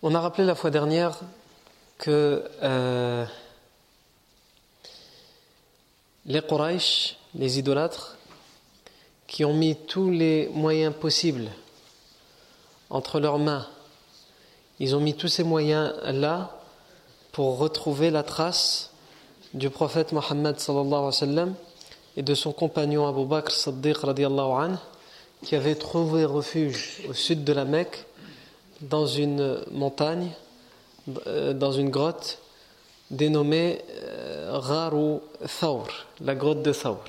On a rappelé la fois dernière que euh, les Quraysh, les idolâtres, qui ont mis tous les moyens possibles entre leurs mains, ils ont mis tous ces moyens-là pour retrouver la trace du prophète Mohammed et de son compagnon Abu Bakr anhu, qui avait trouvé refuge au sud de la Mecque dans une montagne, dans une grotte dénommée Gharu Thawr, la grotte de Thawr.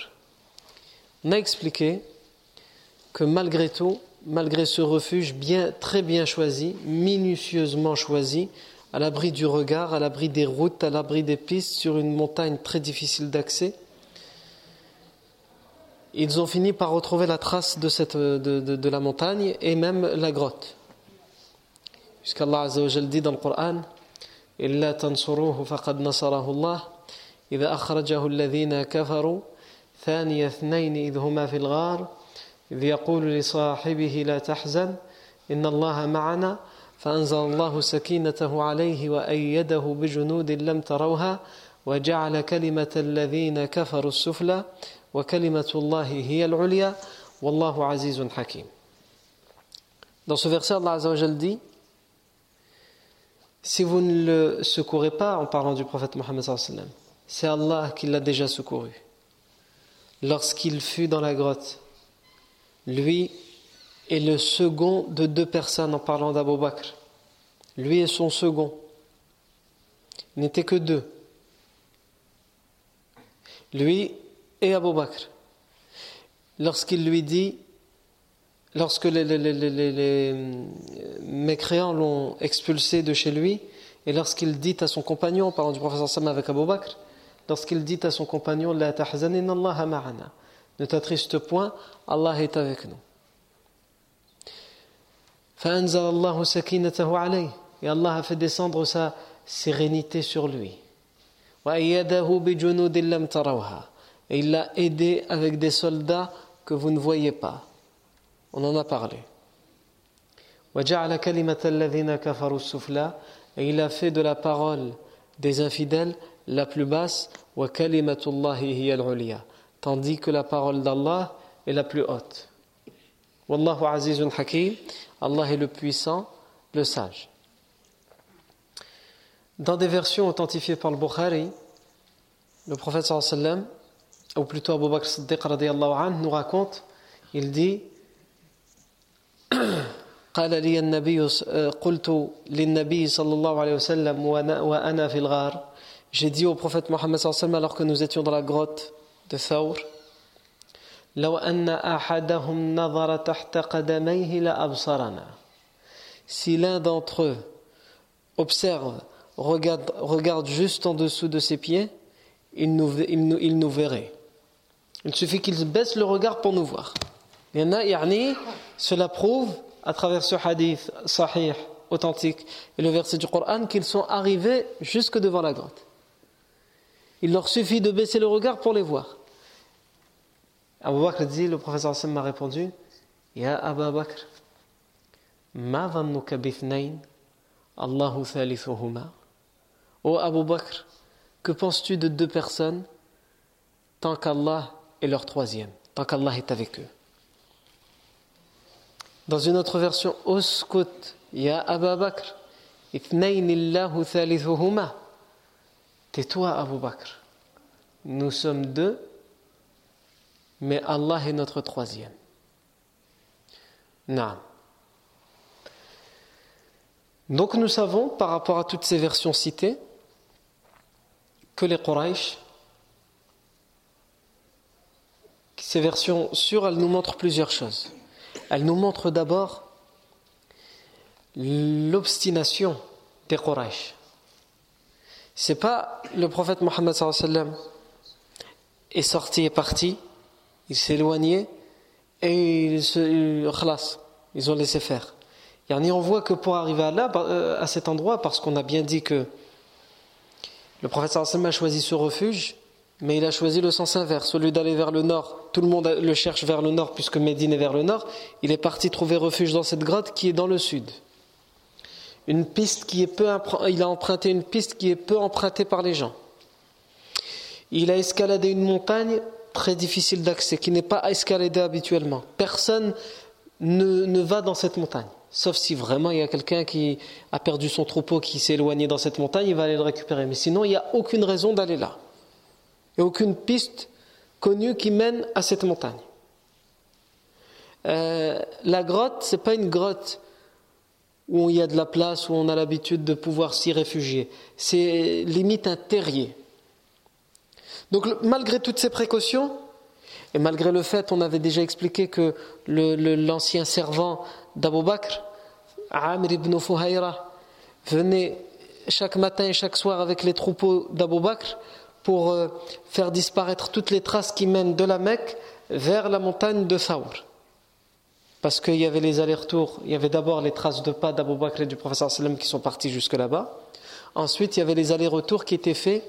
On a expliqué que malgré tout, malgré ce refuge bien, très bien choisi, minutieusement choisi, à l'abri du regard, à l'abri des routes, à l'abri des pistes, sur une montagne très difficile d'accès, ils ont fini par retrouver la trace de la montagne et même la grotte. Puisqu'Allah Azza wa dit dans le Coran إلا تنصروه فقد نصره الله. إذا أخرجه الذين كفروا ثاني اثنين إذ هما في الغار إذ يقول لصاحبه لا تحزن إن الله معنا. فأنزل الله سكينته عليه وأيده بجنود لم تروها وجعل كلمة الذين كفروا السفلى وكلمة الله هي العليا. والله عزيز حكيم. Dans ce verset, Allah Azza wa dit Si vous ne le secourez pas en parlant du prophète Mohammed, c'est Allah qui l'a déjà secouru. Lorsqu'il fut dans la grotte, lui est le second de deux personnes en parlant d'Abu Bakr. Lui est son second. Il n'était que deux. Lui et Abu Bakr. Lorsqu'il lui dit, lorsque les, euh, mécréants l'ont expulsé de chez lui, et lorsqu'il dit à son compagnon, parlant du professeur Sam avec Abu Bakr, lorsqu'il dit à son compagnon, La Allah ma'ana, ne t'attriste point, Allah est avec nous. Et Allah a fait descendre sa sérénité sur lui. Et il l'a aidé avec des soldats que vous ne voyez pas. On en a parlé. Et il a fait de la parole des infidèles la plus basse, tandis que la parole d'Allah est la plus haute. Wallahu azizun hakim, Allah est le puissant, le sage. Dans des versions authentifiées par le Bukhari, le prophète sallam, ou plutôt Abu Bakr Siddiq nous raconte, il dit قال لي النبي قلت للنبي صلى الله عليه وسلم وأنا في الغار J'ai dit au prophète Mohammed sallam alors que nous étions dans la grotte de Thawr لو أن أحدهم نظر تحت قدميه لأبصرنا Si l'un d'entre eux observe, regarde, regarde juste en dessous de ses pieds, il nous, il nous, il nous verrait. Il suffit qu'il baisse le regard pour nous voir. Il y en a, yani, cela prouve, à travers ce hadith sahih, authentique, et le verset du Coran, qu'ils sont arrivés jusque devant la grotte. Il leur suffit de baisser le regard pour les voir. Abu Bakr dit, le professeur Hassan m'a répondu, Ya Abu Bakr, ma vannuka bithnayn, Allahu thalithuhuma. Ô Abu Bakr, que penses-tu de deux personnes tant qu'Allah est leur troisième, tant qu'Allah est avec eux? Dans une autre version, Uskut, Ya Abu Bakr, thalithuhuma. Tais-toi, Abu Bakr. Nous sommes deux mais Allah est notre troisième. Donc nous savons, par rapport à toutes ces versions citées, que les Quraysh, ces versions sûres, elles nous montrent plusieurs choses. Elles nous montrent d'abord l'obstination des Quraysh. C'est pas le prophète Mohammed est sorti et parti ils s'éloignaient et ils, se, ils ont laissé faire. Et on voit que pour arriver à là, euh, à cet endroit, parce qu'on a bien dit que le prophète a choisi ce refuge, mais il a choisi le sens inverse. Au lieu d'aller vers le nord, tout le monde le cherche vers le nord, puisque Médine est vers le nord, il est parti trouver refuge dans cette grotte qui est dans le sud. Une piste qui est peu, il a emprunté une piste qui est peu empruntée par les gens. Il a escaladé une montagne très difficile d'accès, qui n'est pas escaladé habituellement. Personne ne, ne, va dans cette montagne. Sauf si vraiment il y a quelqu'un qui a perdu son troupeau, qui s'est éloigné dans cette montagne, il va aller le récupérer. Mais sinon, il n'y a aucune raison d'aller là. Aucune piste connue qui mène à cette montagne. Euh, la grotte, ce n'est pas une grotte où il y a de la place, où on a l'habitude de pouvoir s'y réfugier. C'est limite un terrier. Donc malgré toutes ces précautions, et malgré le fait, on avait déjà expliqué que l'ancien servant d'Abu Bakr, Amr ibn Fuhayra, venait chaque matin et chaque soir avec les troupeaux d'Abu Bakr pour euh, faire disparaître toutes les traces qui mènent de la Mecque vers la montagne de Thawr. Parce qu'il y avait les allers-retours, il y avait d'abord les traces de pas d'Abu Bakr et du professeur sallam qui sont partis jusque là-bas. Ensuite, il y avait les allers-retours qui étaient faits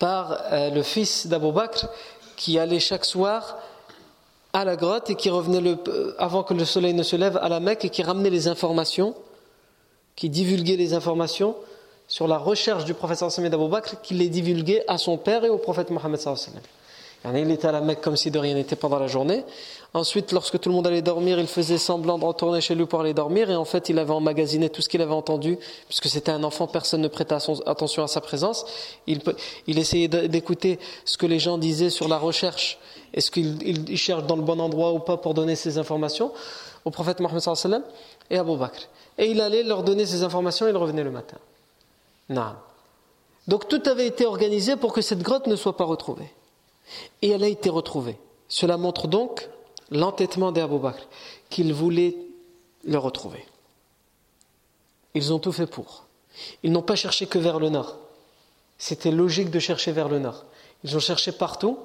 par euh, le fils d'Abou Bakr qui allait chaque soir à la grotte et qui revenait euh, avant que le soleil ne se lève à la Mecque et qui ramenait les informations, qui divulguait les informations sur la recherche du prophète d'Abou Bakr, qui les divulguait à son père et au prophète Mohammed il était à la Mecque comme si de rien n'était pendant la journée. Ensuite, lorsque tout le monde allait dormir, il faisait semblant de retourner chez lui pour aller dormir. Et en fait, il avait emmagasiné tout ce qu'il avait entendu, puisque c'était un enfant, personne ne prêtait attention à sa présence. Il, essayait d'écouter ce que les gens disaient sur la recherche. Est-ce qu'il cherche dans le bon endroit ou pas pour donner ces informations au prophète Mohammed et à Abu Bakr. Et il allait leur donner ces informations et il revenait le matin. Donc tout avait été organisé pour que cette grotte ne soit pas retrouvée. Et elle a été retrouvée. Cela montre donc l'entêtement d'Abu Bakr, qu'il voulait le retrouver. Ils ont tout fait pour. Ils n'ont pas cherché que vers le nord. C'était logique de chercher vers le nord. Ils ont cherché partout,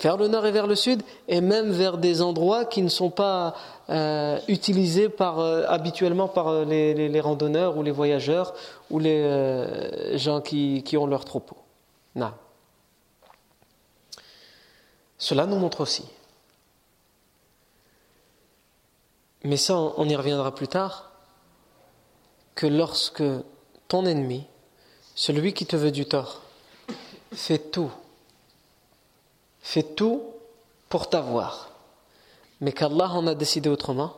vers le nord et vers le sud, et même vers des endroits qui ne sont pas euh, utilisés euh, habituellement par euh, les, randonneurs ou les voyageurs ou les gens qui, ont leur troupeau. Cela nous montre aussi. Mais ça, on y reviendra plus tard, que lorsque ton ennemi, celui qui te veut du tort, fait tout, fait tout pour t'avoir, mais qu'Allah en a décidé autrement,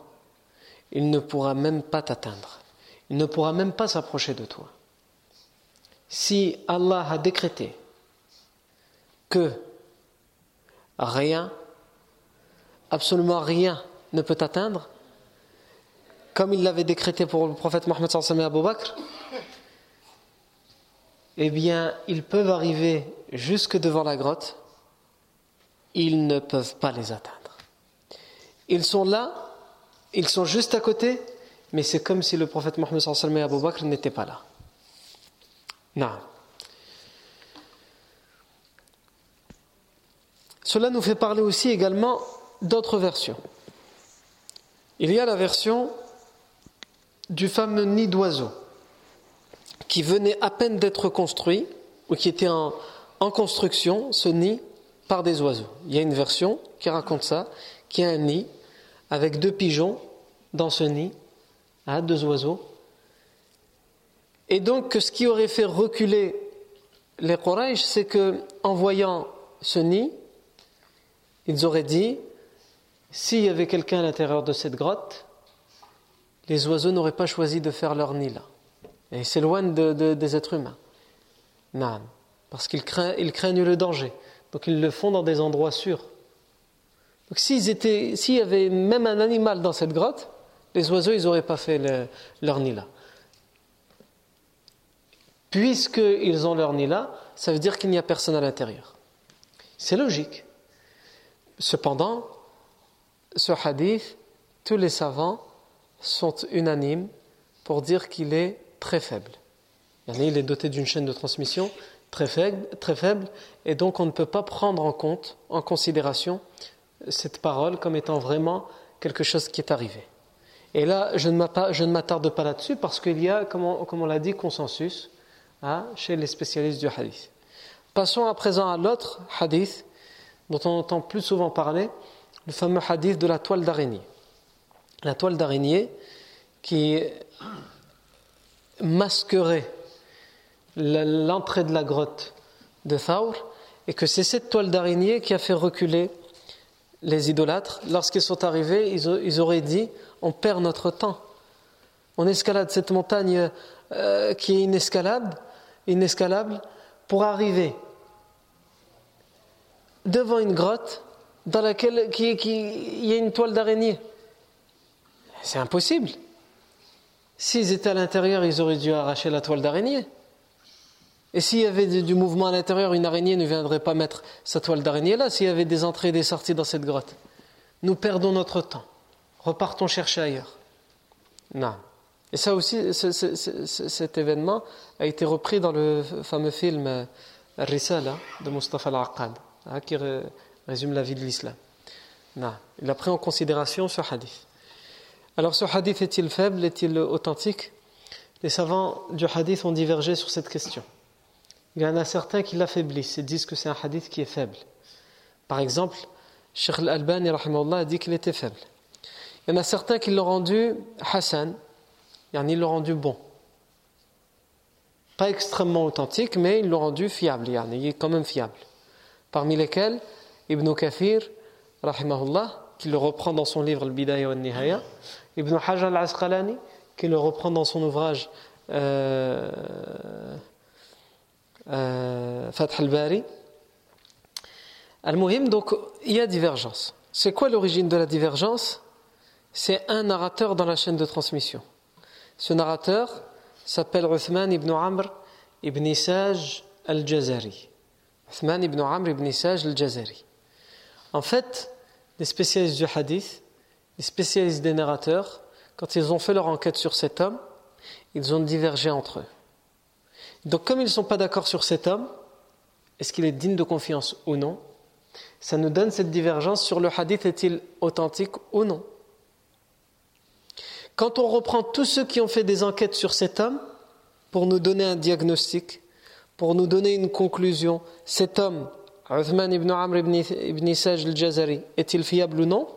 il ne pourra même pas t'atteindre. Il ne pourra même pas s'approcher de toi. Si Allah a décrété que rien, absolument rien ne peut atteindre, comme il l'avait décrété pour le prophète Mohammed et Abu Bakr, eh bien, ils peuvent arriver jusque devant la grotte, ils ne peuvent pas les atteindre. Ils sont là, ils sont juste à côté, mais c'est comme si le prophète Mohammed sallallahu et Abu Bakr n'étaient pas là. Cela nous fait parler aussi également d'autres versions. Il y a la version du fameux nid d'oiseau qui venait à peine d'être construit ou qui était en construction, ce nid, par des oiseaux. Il y a une version qui raconte ça, qui a un nid avec deux pigeons dans ce nid, hein, deux oiseaux. Et donc, ce qui aurait fait reculer les Quraysh, c'est que, en voyant ce nid, ils auraient dit s'il y avait quelqu'un à l'intérieur de cette grotte, les oiseaux n'auraient pas choisi de faire leur nid là. Et ils s'éloignent des êtres humains. Non, parce qu'ils craignent, le danger. Donc ils le font dans des endroits sûrs. Donc s'il y avait même un animal dans cette grotte, les oiseaux, ils n'auraient pas fait leur nid là. Puisqu'ils ont leur nid là, ça veut dire qu'il n'y a personne à l'intérieur. C'est logique. Cependant, ce hadith, tous les savants sont unanimes pour dire qu'il est très faible. Il est doté d'une chaîne de transmission très faible, très faible, et donc on ne peut pas prendre en compte, en considération, cette parole comme étant vraiment quelque chose qui est arrivé. Et là, je ne m'attarde pas là-dessus parce qu'il y a, comme on, l'a dit, consensus hein, chez les spécialistes du hadith. Passons à présent à l'autre hadith dont on entend plus souvent parler, le fameux hadith de la toile d'araignée. La toile d'araignée qui masquerait l'entrée de la grotte de Thaur et que c'est cette toile d'araignée qui a fait reculer les idolâtres. Lorsqu'ils sont arrivés, ils, auraient dit on perd notre temps. On escalade cette montagne euh, qui est inescalable, inescalable pour arriver devant une grotte dans laquelle il y a une toile d'araignée. C'est impossible. S'ils étaient à l'intérieur, ils auraient dû arracher la toile d'araignée. Et s'il y avait du mouvement à l'intérieur, une araignée ne viendrait pas mettre sa toile d'araignée là, s'il y avait des entrées et des sorties dans cette grotte. Nous perdons notre temps. Repartons chercher ailleurs. Non. Et ça aussi, cet événement a été repris dans le fameux film euh, Risala de Mustafa al-Aqad. Hein, qui résume la vie de l'islam. Il a pris en considération ce hadith. Alors ce hadith est-il faible, est-il authentique? Les savants du hadith ont divergé sur cette question. Il y en a certains qui l'affaiblissent et disent que c'est un hadith qui est faible. Par exemple, Sheikh al-Albani a dit qu'il était faible. Il y en a certains qui l'ont rendu Hassan, ils l'ont rendu bon. Pas extrêmement authentique, mais ils l'ont rendu fiable, il est quand même fiable parmi lesquels Ibn Kathir, rahimahullah, qui le reprend dans son livre Al-Bidaya wa Nihaya, Ibn Hajar al-Asqalani, qui le reprend dans son ouvrage euh, Fath al-Bari. Al-Muhim, donc, il y a divergence. C'est quoi l'origine de la divergence? C'est un narrateur dans la chaîne de transmission. Ce narrateur s'appelle Uthman ibn Amr ibn Isaj al-Jazari. Uthman ibn Amr ibn Saj al-Jazari. En fait, les spécialistes du hadith, les spécialistes des narrateurs, quand ils ont fait leur enquête sur cet homme, ils ont divergé entre eux. Donc comme ils ne sont pas d'accord sur cet homme, est-ce qu'il est digne de confiance ou non? Ça nous donne cette divergence sur le hadith est-il authentique ou non. Quand on reprend tous ceux qui ont fait des enquêtes sur cet homme pour nous donner un diagnostic, pour nous donner une conclusion. Cet homme, Uthman ibn Amr ibn, Saj al-Jazari, est-il fiable ou non?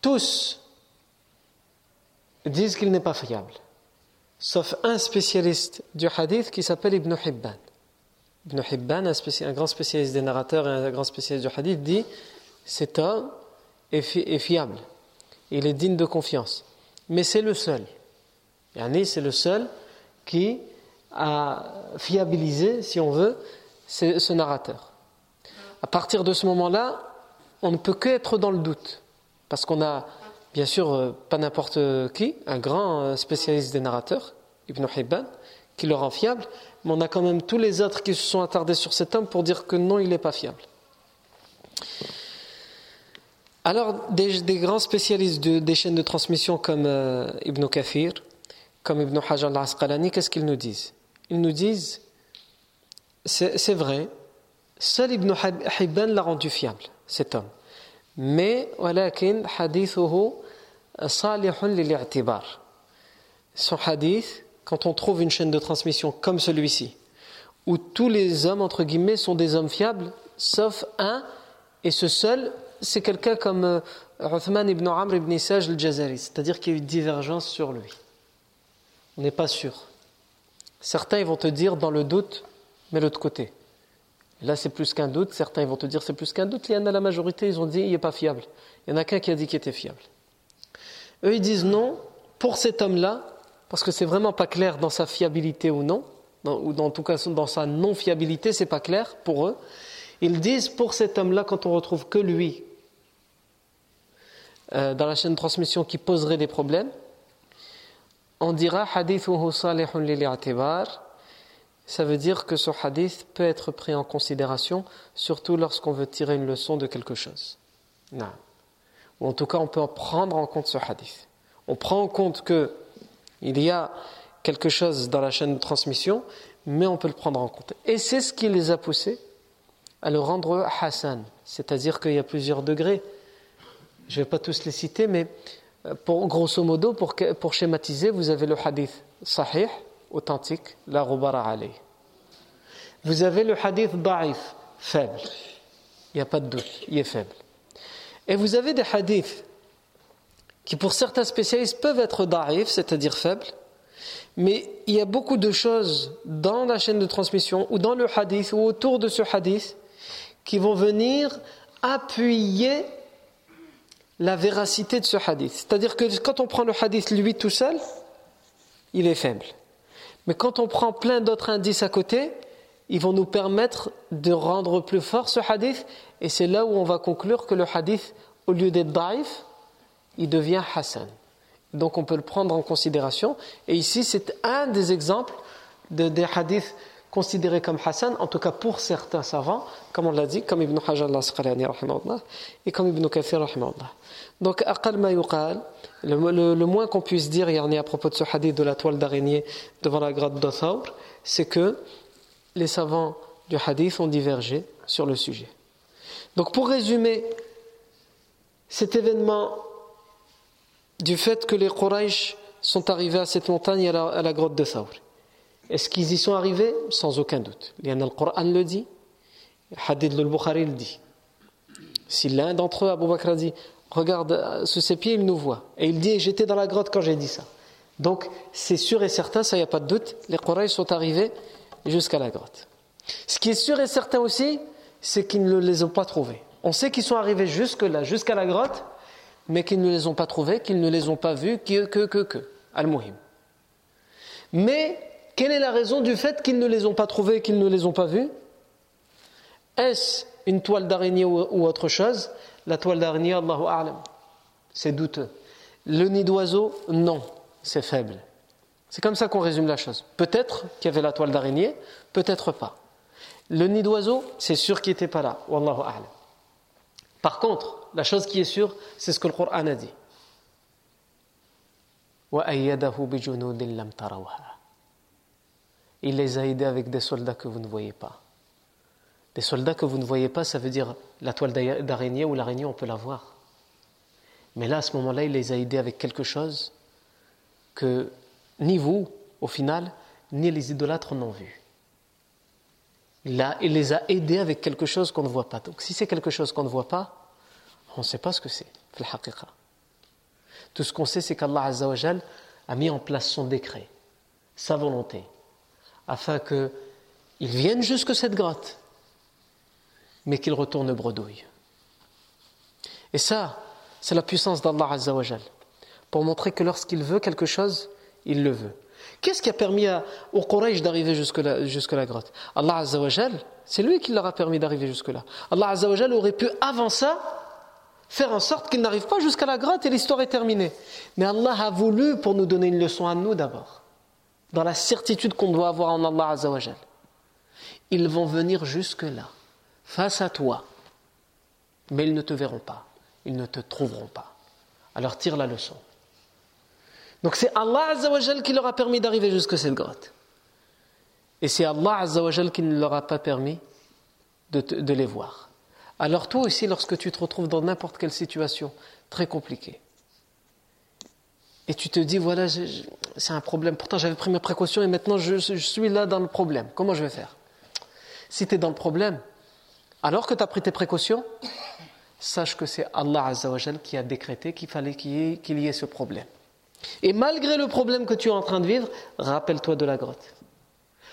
Tous disent qu'il n'est pas fiable. Sauf un spécialiste du hadith qui s'appelle Ibn Hibban. Ibn Hibban, un, grand spécialiste des narrateurs et un grand spécialiste du hadith, dit cet homme est, fiable. Il est digne de confiance. Mais c'est le seul. Yani, c'est le seul qui à fiabiliser, si on veut, ce narrateur. À partir de ce moment-là, on ne peut qu'être dans le doute, parce qu'on a, bien sûr, euh, pas n'importe qui, un grand euh, spécialiste des narrateurs, Ibn Hibban, qui le rend fiable, mais on a quand même tous les autres qui se sont attardés sur cet homme pour dire que non, il n'est pas fiable. Alors, des, grands spécialistes des chaînes de transmission comme euh, Ibn Kafir, comme Ibn Hajar al-Asqalani, qu'est-ce qu'ils nous disent? Ils nous disent c'est vrai, seul Ibn Hibban l'a rendu fiable, cet homme. Mais, son hadith, quand on trouve une chaîne de transmission comme celui-ci, où tous les hommes, entre guillemets, sont des hommes fiables, sauf un, et ce seul, c'est quelqu'un comme euh, Uthman ibn Amr ibn Saj al-Jazari, c'est-à-dire qu'il y a eu divergence sur lui. On n'est pas sûr. Certains ils vont te dire dans le doute, mais l'autre côté. Là, c'est plus qu'un doute. Certains vont te dire c'est plus qu'un doute. Il y en a la majorité, ils ont dit il n'est pas fiable. Il y en a qu'un qui a dit qu'il était fiable. Eux, ils disent non, pour cet homme-là, parce que c'est vraiment pas clair dans sa fiabilité ou non, ou en tout cas dans sa non-fiabilité, c'est pas clair pour eux. Ils disent pour cet homme-là, quand on retrouve que lui euh, dans la chaîne de transmission qui poserait des problèmes, on dira hadithuhu Ça veut dire que ce hadith peut être pris en considération, surtout lorsqu'on veut tirer une leçon de quelque chose. Non. Ou en tout cas, on peut en prendre en compte ce hadith. On prend en compte que il y a quelque chose dans la chaîne de transmission, mais on peut le prendre en compte. Et c'est ce qui les a poussés à le rendre Hassan, c'est-à-dire qu'il y a plusieurs degrés. Je ne vais pas tous les citer, mais euh, pour, grosso modo, pour, pour schématiser, vous avez le hadith sahih, authentique, la rubara alayh. Vous avez le hadith da'if, faible. Il n'y a pas de doute, il est faible. Et vous avez des hadiths qui, pour certains spécialistes, peuvent être da'if, c'est-à-dire faibles, mais il y a beaucoup de choses dans la chaîne de transmission ou dans le hadith ou autour de ce hadith qui vont venir appuyer la véracité de ce hadith. C'est-à-dire que quand on prend le hadith lui tout seul, il est faible. Mais quand on prend plein d'autres indices à côté, ils vont nous permettre de rendre plus fort ce hadith. Et c'est là où on va conclure que le hadith, au lieu d'être daif, il devient hassan. Donc on peut le prendre en considération. Et ici, c'est un des exemples de, des hadiths considérés comme Hassan, en tout cas pour certains savants, comme on l'a dit, comme Ibn Hajar al-Asqalani et comme Ibn Kathir Donc, le, le, moins qu'on puisse dire à propos de ce hadith de la toile d'araignée devant la grotte d'Othaur, c'est que les savants du hadith ont divergé sur le sujet. Donc pour résumer, cet événement du fait que les Quraysh sont arrivés à cette montagne à la, grotte de Thawr. Est-ce qu'ils y sont arrivés? Sans aucun doute. Le Coran le dit, Hadith al-Bukhari le dit. Si l'un d'entre eux, Abu Bakr, dit Regarde, sous ses pieds, il nous voit. Et il dit J'étais dans la grotte quand j'ai dit ça. Donc, c'est sûr et certain, ça, n'y a pas de doute, les Quraysh sont arrivés jusqu'à la grotte. Ce qui est sûr et certain aussi, c'est qu'ils ne les ont pas trouvés. On sait qu'ils sont arrivés jusque-là, jusqu'à la grotte, mais qu'ils ne les ont pas trouvés, qu'ils ne les ont pas vus, que, que, que, que. Al-Muhim. Mais, quelle est la raison du fait qu'ils ne les ont pas trouvés, qu'ils ne les ont pas vus? Est-ce une toile d'araignée ou, autre chose? La toile d'araignée, Allahu A'lam. C'est douteux. Le nid d'oiseau, non, c'est faible. C'est comme ça qu'on résume la chose. Peut-être qu'il y avait la toile d'araignée, peut-être pas. Le nid d'oiseau, c'est sûr qu'il n'était pas là. Wallahu a'lam. Par contre, la chose qui est sûre, c'est ce que le Coran a dit. Il les a aidés avec des soldats que vous ne voyez pas. Des soldats que vous ne voyez pas, ça veut dire la toile d'araignée ou l'araignée, on peut la voir. Mais là, à ce moment-là, il les a aidés avec quelque chose que ni vous, au final, ni les idolâtres n'ont vu. Il, les a aidés avec quelque chose qu'on ne voit pas. Donc si c'est quelque chose qu'on ne voit pas, on ne sait pas ce que c'est, Tout ce qu'on sait, c'est qu'Allah a mis en place son décret, sa volonté, afin qu'ils viennent jusque cette grotte, mais qu'ils retournent bredouille. Et ça, c'est la puissance d'Allah pour montrer que lorsqu'il veut quelque chose, il le veut. Qu'est-ce qui a permis à, aux Quraysh d'arriver jusque la, jusque la grotte Allah Azzawajal, c'est lui qui leur a permis d'arriver jusque-là. Allah Azzawajal aurait pu, avant ça, faire en sorte qu'ils n'arrivent pas jusqu'à la grotte et l'histoire est terminée. Mais Allah a voulu pour nous donner une leçon à nous d'abord, dans la certitude qu'on doit avoir en Allah Azzawajal. Ils vont venir jusque-là, face à toi, mais ils ne te verront pas, ils ne te trouveront pas. Alors tire la leçon. Donc c'est Allah Azzawajal qui leur a permis d'arriver jusqu'à cette grotte. Et c'est Allah Azzawajal qui ne leur a pas permis de, les voir. Alors toi aussi, lorsque tu te retrouves dans n'importe quelle situation très compliquée, et tu te dis, voilà, c'est un problème, pourtant j'avais pris mes précautions et maintenant je, suis là dans le problème, comment je vais faire? Si tu es dans le problème, alors que tu as pris tes précautions, sache que c'est Allah Azzawajal qui a décrété qu'il fallait qu'il y, ait, ce problème. Et malgré le problème que tu es en train de vivre, rappelle-toi de la grotte.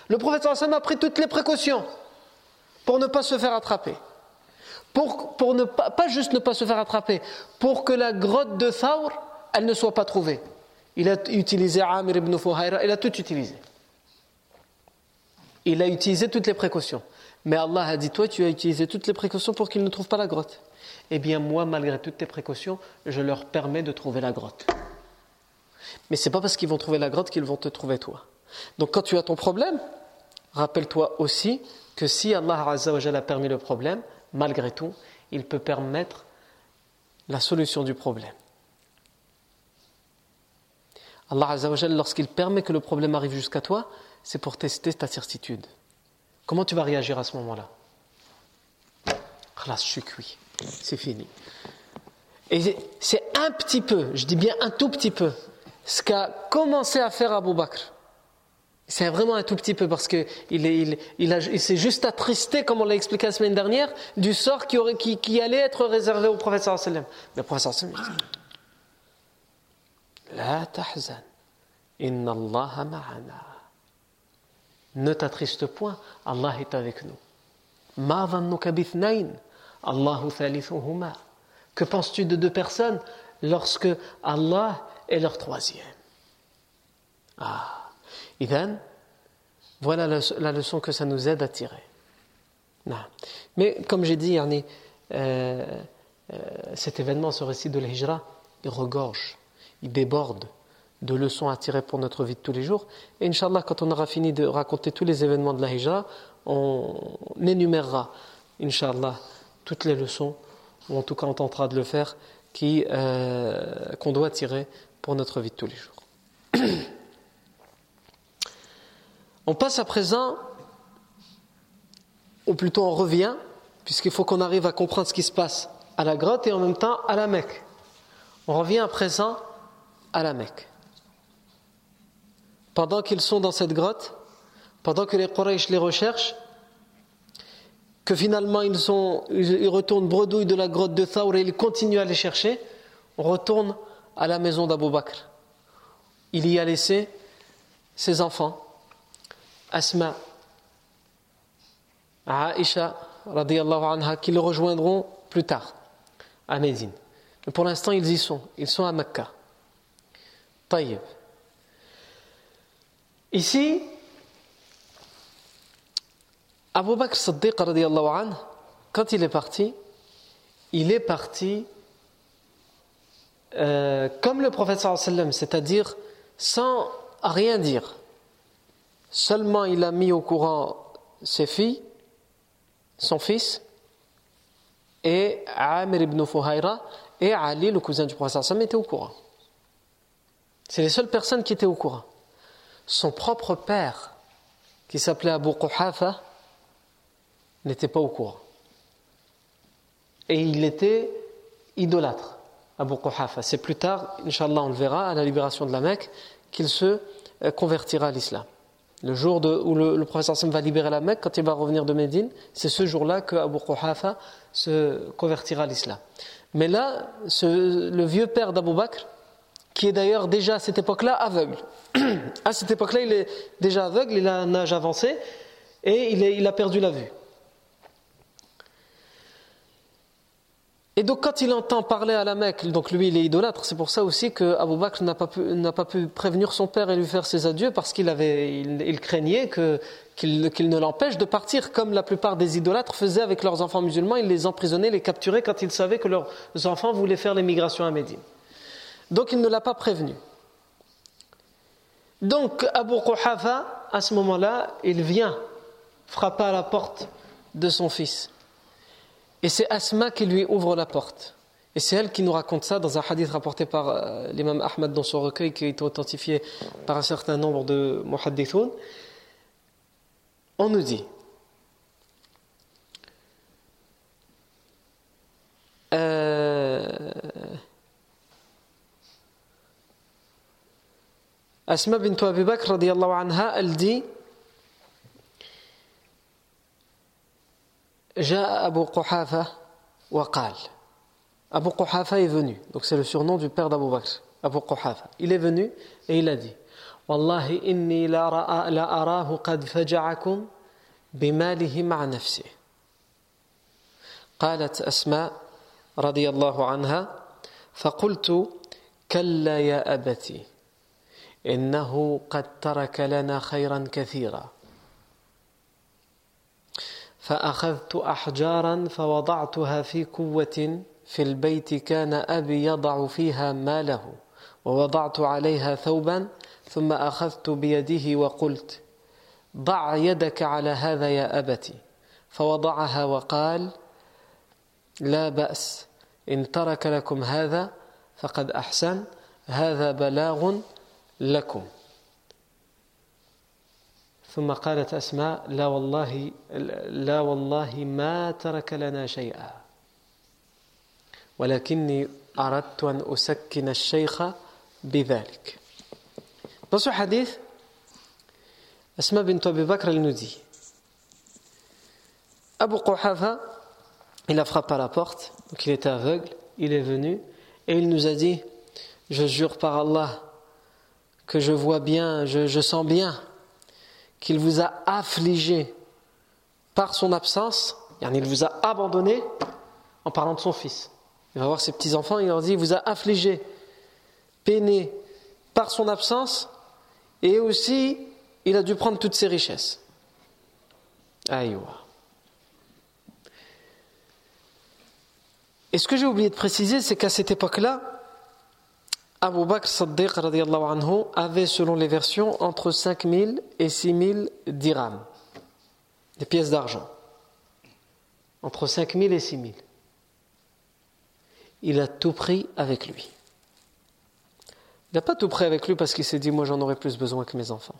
Le prophète a pris toutes les précautions pour ne pas se faire attraper. Pour, pour ne pas, juste ne pas se faire attraper, pour que la grotte de Thawr, elle ne soit pas trouvée. Il a utilisé Amir ibn Fuhayra, il a tout utilisé. Il a utilisé toutes les précautions. Mais Allah a dit, toi, tu as utilisé toutes les précautions pour qu'ils ne trouvent pas la grotte. Eh bien, moi, malgré toutes tes précautions, je leur permets de trouver la grotte. Mais ce n'est pas parce qu'ils vont trouver la grotte qu'ils vont te trouver toi. Donc, quand tu as ton problème, rappelle-toi aussi que si Allah a permis le problème, malgré tout, il peut permettre la solution du problème. Allah lorsqu'il permet que le problème arrive jusqu'à toi, c'est pour tester ta certitude. Comment tu vas réagir à ce moment-là je suis cuit, c'est fini. Et c'est un petit peu, je dis bien un tout petit peu, ce qu'a commencé à faire Abu Bakr. C'est vraiment un tout petit peu parce qu'il il, s'est juste attristé, comme on l'a expliqué la semaine dernière, du sort qui, allait être réservé au prophète sallam. Mais le prophète sallam dit La tahzan, inna Allah ma'ana. Ne t'attriste point, Allah est avec nous. Que penses-tu de deux personnes lorsque Allah est leur troisième? Ah, Idan, voilà la leçon que ça nous aide à tirer. Mais comme j'ai dit, euh, euh, cet événement, ce récit de l'Hijra, il regorge, il déborde de leçons à tirer pour notre vie de tous les jours. Et Inch'Allah, quand on aura fini de raconter tous les événements de la Hijra, on énumérera, Inch'Allah, toutes les leçons, ou en tout cas on tentera de le faire, euh, qu'on doit tirer pour notre vie de tous les jours. on passe à présent, ou plutôt on revient, puisqu'il faut qu'on arrive à comprendre ce qui se passe à la grotte et en même temps à la Mecque. On revient à présent à la Mecque. Pendant qu'ils sont dans cette grotte, pendant que les Quraysh les recherchent, que finalement ils, retournent bredouille de la grotte de Thawr et ils continuent à les chercher, on retourne à la maison d'Abu Bakr. Il y a laissé ses enfants, Asma, Aisha, radiallahu anha, qui le rejoindront plus tard à Médine. Mais pour l'instant, ils y sont. Ils sont à Mecca. Taïb. Ici, Abu Bakr Siddiq, quand il est parti, il est parti euh, comme le prophète c'est-à-dire sans rien dire. Seulement il a mis au courant ses filles, son fils, et Amir ibn Fuhayra, et Ali, le cousin du prophète sallam, étaient au courant. C'est les seules personnes qui étaient au courant. Son propre père, qui s'appelait Abu Quhafa, n'était pas au courant. Et il était idolâtre, Abu Quhafa. C'est plus tard, Inch'Allah, on le verra, à la libération de la Mecque, qu'il se euh, convertira à l'islam. Le jour où le, professeur Sam va libérer la Mecque, quand il va revenir de Médine, c'est ce jour-là que Abu Quhafa se convertira à l'islam. Mais là, le vieux père d'Abu Bakr, qui est d'ailleurs déjà à cette époque-là aveugle. à cette époque-là, il est déjà aveugle, il a un âge avancé et il a perdu la vue. Et donc quand il entend parler à la Mecque, donc lui il est idolâtre, c'est pour ça aussi que Bakr n'a pas, pu, prévenir son père et lui faire ses adieux parce qu'il craignait qu'il ne l'empêche de partir comme la plupart des idolâtres faisaient avec leurs enfants musulmans, ils les emprisonnaient, les capturaient quand ils savaient que leurs enfants voulaient faire l'émigration à Médine. Donc il ne l'a pas prévenu. Donc Abu Quhafa, à ce moment-là, il vient frapper à la porte de son fils. Et c'est Asma qui lui ouvre la porte. Et c'est elle qui nous raconte ça dans un hadith rapporté par euh, l'imam Ahmad dans son recueil qui a été authentifié par un certain nombre de muhaddithoun. On nous dit euh, Asma bint Abi Bakr anha, elle dit جاء أبو قحافة وقال Abu Quhafa est venu, donc c'est le surnom du père d'Abu Bakr, Abu Quhafa. Il est venu et il a dit Wallahi inni la arahu qad faja'akum bimalihi ma'a nafsi. قالت أسماء رضي الله عنها فقلت كلا يا أبتي إنه قد ترك لنا خيرا كثيرا. فأخذت أحجارا فوضعتها في قوة في البيت كان أبي يضع فيها ماله ووضعت عليها ثوبا ثم أخذت بيده وقلت ضع يدك على هذا يا أبتي فوضعها وقال لا بأس إن ترك لكم هذا فقد أحسن هذا بلاغ لكم. ثم قالت أسماء لا والله لا والله ما ترك لنا شيئا. ولكني أردت أن أسكن الشيخ بذلك. بصوا حديث أسماء بنت أبي بكر الندي أبو قحافة إلى a frappé à la porte donc il était aveugle il est venu et il nous que je vois bien, je, sens bien qu'il vous a affligé par son absence, il vous a abandonné en parlant de son fils. Il va voir ses petits-enfants, il leur dit, il vous a affligé, peiné par son absence, et aussi, il a dû prendre toutes ses richesses. Aïwa. Et ce que j'ai oublié de préciser, c'est qu'à cette époque-là, Abu Bakr Saddiq anhu, avait, selon les versions, entre 5000 et 6000 dirhams, des pièces d'argent. Entre 5000 et 6000. Il a tout pris avec lui. Il n'a pas tout pris avec lui parce qu'il s'est dit Moi j'en aurais plus besoin que mes enfants.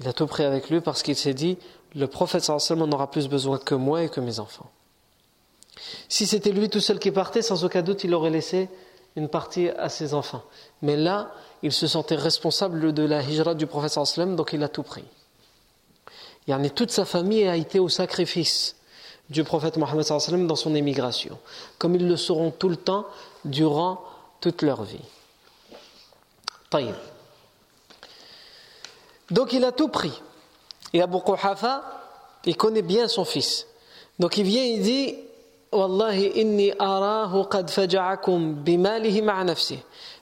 Il a tout pris avec lui parce qu'il s'est dit Le prophète sallallahu en aura plus besoin que moi et que mes enfants. Si c'était lui tout seul qui partait, sans aucun doute il aurait laissé une partie à ses enfants. Mais là, il se sentait responsable de la hijra du prophète sallam, donc il a tout pris. Et toute sa famille a été au sacrifice du prophète Mohammed dans son émigration, comme ils le seront tout le temps durant toute leur vie. Donc il a tout pris. Et Abu Quhafa, il connaît bien son fils. Donc il vient, il dit Wallahi inni arahu qad faja'akum.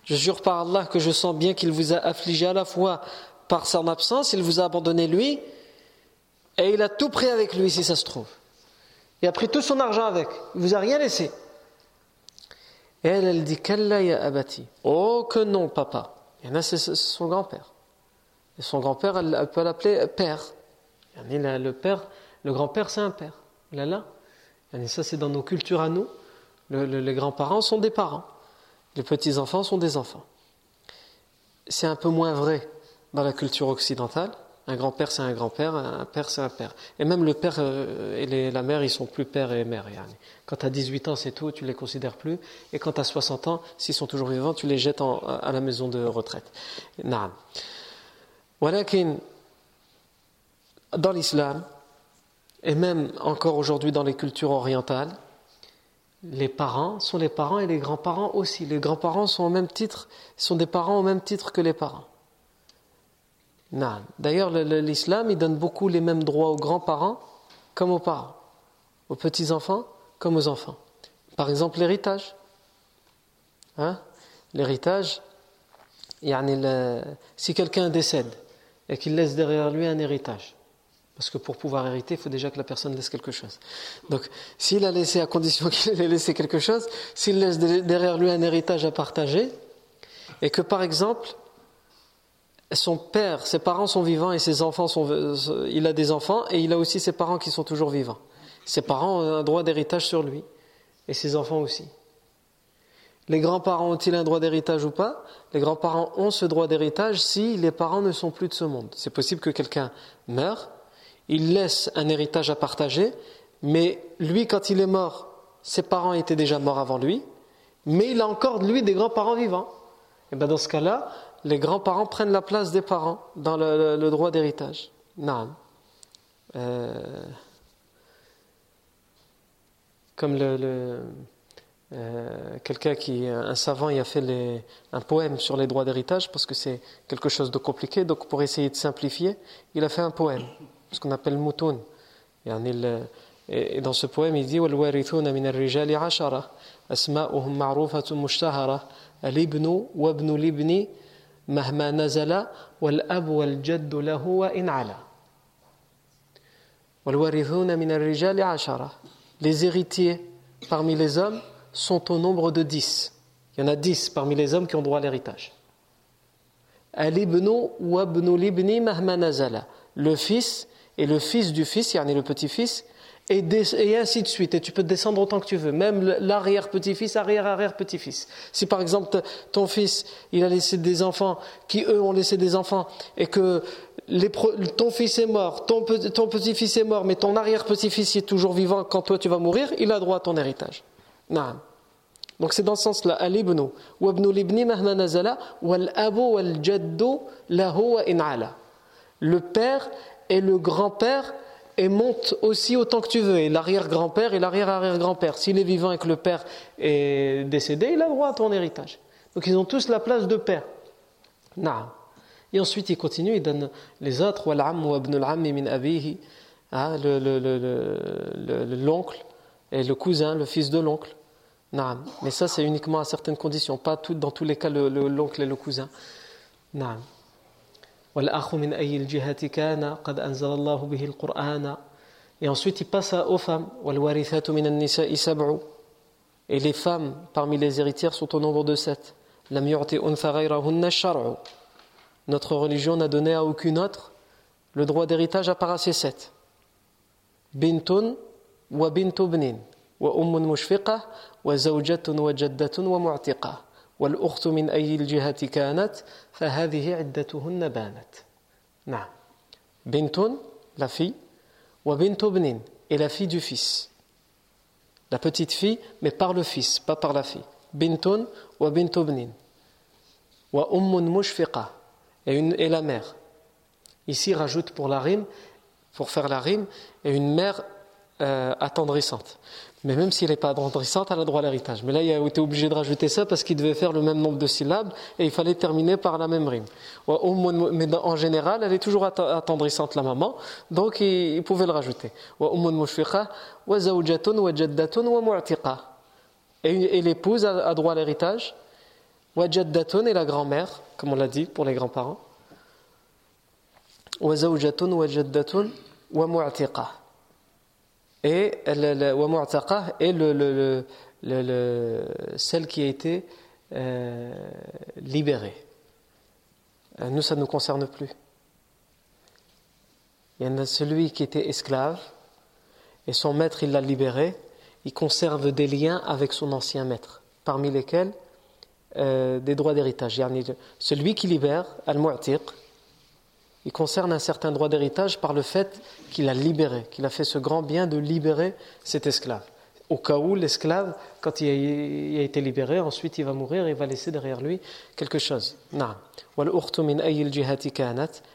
Je jure par Allah que je sens bien qu'il vous a affligé à la fois par son absence, il vous a abandonné lui, et il a tout pris avec lui si ça se trouve. Il a pris tout son argent avec, il vous a rien laissé. Et elle, elle dit Kalla ya abati. Oh que non, papa. Il y en a, c'est son grand-père. Et son grand-père, elle, peut l'appeler père. Le père, le grand-père, c'est un père. Là, là. Et ça, c'est dans nos cultures à nous. les grands-parents sont des parents. Les petits-enfants sont des enfants. C'est un peu moins vrai dans la culture occidentale. Un grand-père, c'est un grand-père, un père, c'est un père. Et même le père euh, et la mère, ils sont plus père et mère. Quand tu as 18 ans, c'est tout, tu les considères plus. Et quand tu as 60 ans, s'ils sont toujours vivants, tu les jettes à la maison de retraite. Naam. Dans l'islam, et même encore aujourd'hui dans les cultures orientales, les parents sont les parents et les grands-parents aussi. Les grands-parents sont au même titre, sont des parents au même titre que les parents. D'ailleurs, l'islam, il donne beaucoup les mêmes droits aux grands-parents comme aux parents, aux petits-enfants comme aux enfants. Par exemple, l'héritage. Hein? L'héritage, si quelqu'un décède et qu'il laisse derrière lui un héritage, parce que pour pouvoir hériter, il faut déjà que la personne laisse quelque chose. Donc, s'il a laissé, à condition qu'il ait laissé quelque chose, s'il laisse derrière lui un héritage à partager, et que par exemple, son père, ses parents sont vivants et ses enfants sont, il a des enfants et il a aussi ses parents qui sont toujours vivants. Ses parents ont un droit d'héritage sur lui et ses enfants aussi. Les grands-parents ont-ils un droit d'héritage ou pas? Les grands-parents ont ce droit d'héritage si les parents ne sont plus de ce monde. C'est possible que quelqu'un meure il laisse un héritage à partager, mais lui, quand il est mort, ses parents étaient déjà morts avant lui, mais il a encore, lui, des grands-parents vivants. Et bien dans ce cas-là, les grands-parents prennent la place des parents dans le, droit d'héritage. Non. Euh, comme le, euh, quelqu'un qui, un savant, a fait un poème sur les droits d'héritage parce que c'est quelque chose de compliqué. Donc, pour essayer de simplifier, il a fait un poème, ce qu'on appelle moutoun. Et dans ce poème, il dit والوارثون من الرجال عشرة أسماؤهم معروفة مشتهرة الابن وابن الابن مهما نزل والأب والجد له وإن علا والوارثون من الرجال عشرة Les héritiers parmi les hommes sont au nombre de dix. Il y en a dix parmi les hommes qui ont droit à l'héritage. Le fils et le fils du fils, yani le petit-fils, et, ainsi de suite. Et tu peux descendre autant que tu veux, même l'arrière-petit-fils, arrière-arrière-petit-fils. Si par exemple ton fils, il a laissé des enfants qui eux ont laissé des enfants et que ton fils est mort, ton, petit-fils est mort, mais ton arrière-petit-fils est toujours vivant quand toi tu vas mourir, il a droit à ton héritage. Non. Donc c'est dans ce sens-là. Wal abu wal jaddu in'ala. Le père et le grand-père et monte aussi autant que tu veux. Et l'arrière-grand-père et l'arrière-arrière-grand-père. S'il est vivant et que le père est décédé, il a droit à ton héritage. Donc ils ont tous la place de père. Naam. Et ensuite il continue, il donne les autres. Hein, l'oncle et le cousin, le fils de l'oncle. Naam. Mais ça c'est uniquement à certaines conditions, pas tout, dans tous les cas l'oncle et le cousin. Naam. Et ensuite, il passe aux femmes. Et les femmes parmi les héritières sont au nombre de sept. Notre religion n'a donné à aucune autre le droit d'héritage à part à ces sept. Bintun wa bintu bnin wa ummun mushfiqah wa zawjatun wa jaddatun wa mu'tiqah. والأخت من أي الجهة كانت فهذه عدتهن بانت نعم بنت la fille وبنت ابن et la fille du fils la petite fille mais par le fils pas par la fille بنت وبنت ابن وأم مشفقة et, une, et la mère ici rajoute pour la rime pour faire la rime et une mère euh, attendrissante mais même s'il n'est pas attendrissante, elle a droit à l'héritage. Mais là, il a été obligé de rajouter ça parce qu'il devait faire le même nombre de syllabes et il fallait terminer par la même rime. Mais en général, elle est toujours attendrissante, la maman, donc il pouvait le rajouter. Et l'épouse a droit à l'héritage. et la grand-mère, comme on l'a dit pour les grands-parents. Et le, le, celle qui a été euh, libérée. Euh, nous, ça ne nous concerne plus. Il y en a celui qui était esclave et son maître, il l'a libéré. Il conserve des liens avec son ancien maître, parmi lesquels euh, des droits d'héritage. Celui qui libère, al-mu'tiq, il concerne un certain droit d'héritage par le fait qu'il a libéré, qu'il a fait ce grand bien de libérer cet esclave. Au cas où l'esclave, quand il a, été libéré, ensuite il va mourir et il va laisser derrière lui quelque chose.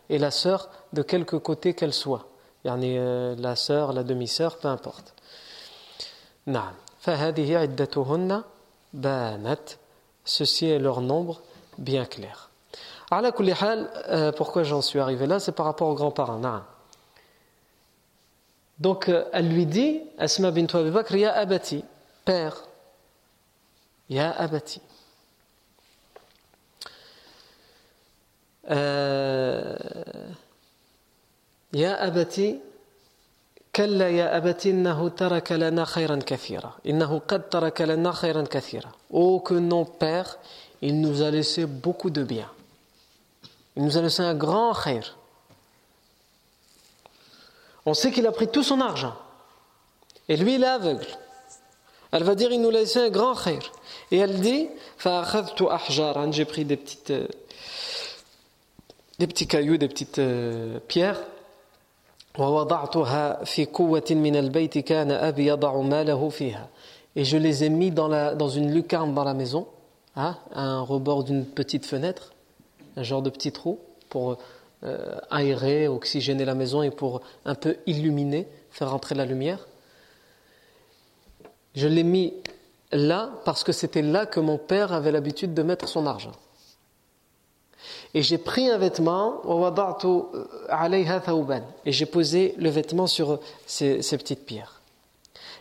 Et la sœur, de quelque côté qu'elle soit. Euh, la sœur, la demi-sœur, peu importe. Ceci est leur nombre bien clair. Euh, pourquoi j'en suis arrivé là C'est par rapport aux grands-parents. Donc, euh, elle lui dit, Asma bint Abi Bakr, Ya abati, père. Ya abati. يا أبتي كلا يا أبتي إنه ترك لنا خيرا كثيرا إنه قد ترك لنا خيرا كثيرا Oh que non père, il nous a laissé beaucoup de bien. Il nous a laissé un grand khair. On sait qu'il a pris tout son argent. Et lui, il est aveugle. Elle va dire, il nous a laissé un grand khair. Et elle dit, j'ai pris des petites, des petits cailloux, des petites euh, pierres. Et je les ai mis dans, la, dans une lucarne dans la maison, hein, à un rebord d'une petite fenêtre un genre de petit trou pour euh, aérer, oxygéner la maison et pour un peu illuminer, faire entrer la lumière. Je l'ai mis là parce que c'était là que mon père avait l'habitude de mettre son argent. Et j'ai pris un vêtement, et j'ai posé le vêtement sur ces, petites pierres.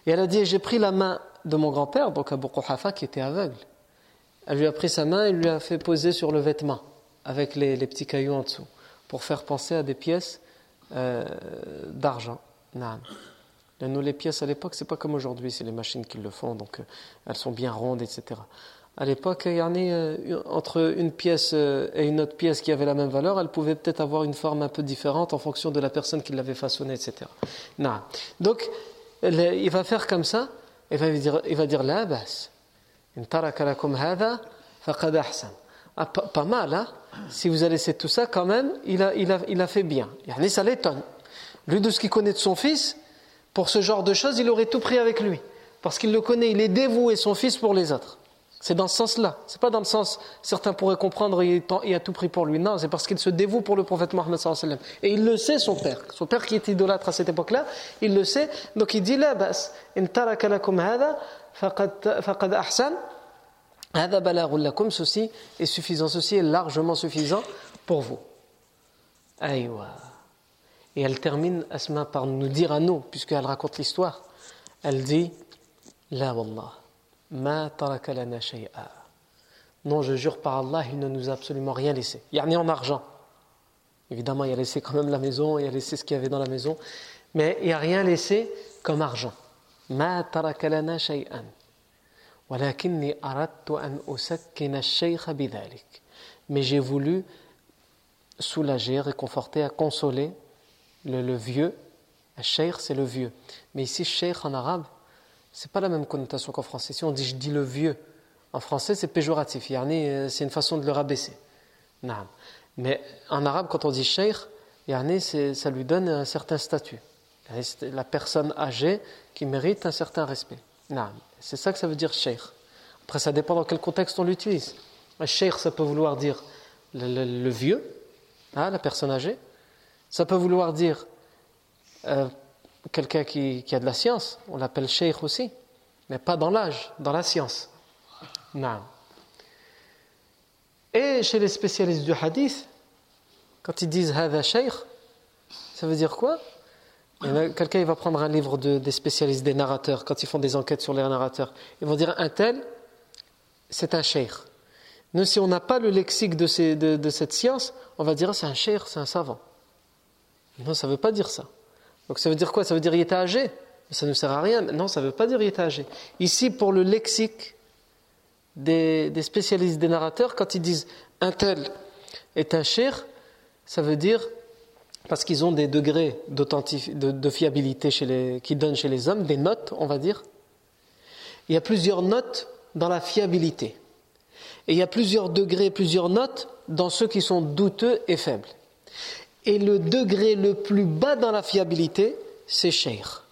Et elle a dit, j'ai pris la main de mon grand-père, donc Abu Quhafa, qui était aveugle. Elle lui a pris sa main et lui a fait poser sur le vêtement, avec les, petits cailloux en dessous, pour faire penser à des pièces euh, d'argent. Nous, les pièces à l'époque, c'est pas comme aujourd'hui, c'est les machines qui le font, donc euh, elles sont bien rondes, etc. À l'époque, il y en a euh, entre une pièce euh, et une autre pièce qui avait la même valeur, elle pouvait peut-être avoir une forme un peu différente en fonction de la personne qui l'avait façonnée, etc. Non. Donc, il va faire comme ça, il va dire, il va la bas. Ah, pas, mal, hein si vous allez laisser tout ça, quand même, il a, il a, il a fait bien. Ça l'étonne. Lui, de ce qu'il connaît de son fils, pour ce genre de choses, il aurait tout pris avec lui. Parce qu'il le connaît, il est dévoué son fils pour les autres. C'est dans ce sens-là. C'est pas dans le sens, certains pourraient comprendre, il a tout pris pour lui. Non, c'est parce qu'il se dévoue pour le prophète Mohammed Et il le sait, son père. Son père qui était idolâtre à cette époque-là, il le sait. Donc il dit, la bas, in taraka lakum hada, faqad ahsan. Lakum, ceci est suffisant, ceci est largement suffisant pour vous. Aïwa. Et elle termine, Asma, par nous dire à nous, puisqu'elle raconte l'histoire, elle dit, la wallah. Ma Non, je jure par Allah, il ne nous a absolument rien laissé. Il y en a en argent. Évidemment, il a laissé quand même la maison, il a laissé ce qu'il y avait dans la maison, mais il n'y a rien laissé comme argent. Ma shay'an. Mais j'ai voulu soulager, réconforter, consoler le, le vieux. Le c'est le vieux. Mais ici, sheikh en arabe, c'est pas la même connotation qu'en français. Si on dit je dis le vieux, en français c'est péjoratif, euh, c'est une façon de le rabaisser. Mais en arabe, quand on dit sheikh, ça lui donne un certain statut. La personne âgée qui mérite un certain respect. C'est ça que ça veut dire sheikh. Après, ça dépend dans quel contexte on l'utilise. Sheikh, ça peut vouloir dire le, vieux, hein, la personne âgée. Ça peut vouloir dire euh, quelqu'un qui, a de la science, on l'appelle sheikh aussi, mais pas dans l'âge, dans la science. Non. Et chez les spécialistes du hadith, quand ils disent hada sheikh, ça veut dire quoi? Quelqu'un va prendre un livre des spécialistes des narrateurs, quand ils font des enquêtes sur les narrateurs, ils vont dire un tel, c'est un sheikh. Nous, si on n'a pas le lexique de, de, cette science, on va dire c'est un sheikh, c'est un savant. Non, ça ne veut pas dire ça. Donc ça veut dire quoi? Ça veut dire il était âgé. Ça ne sert à rien. Non, ça ne veut pas dire il était âgé. Ici, pour le lexique des, des, des narrateurs, quand ils disent un tel est un cher, ça veut dire parce qu'ils ont des degrés de, fiabilité chez les, qui donnent chez les hommes, des notes, on va dire. Il y a plusieurs notes dans la fiabilité. Et il y a plusieurs degrés, plusieurs notes dans ceux qui sont douteux et faibles. Et le degré le plus bas dans la fiabilité, c'est cher.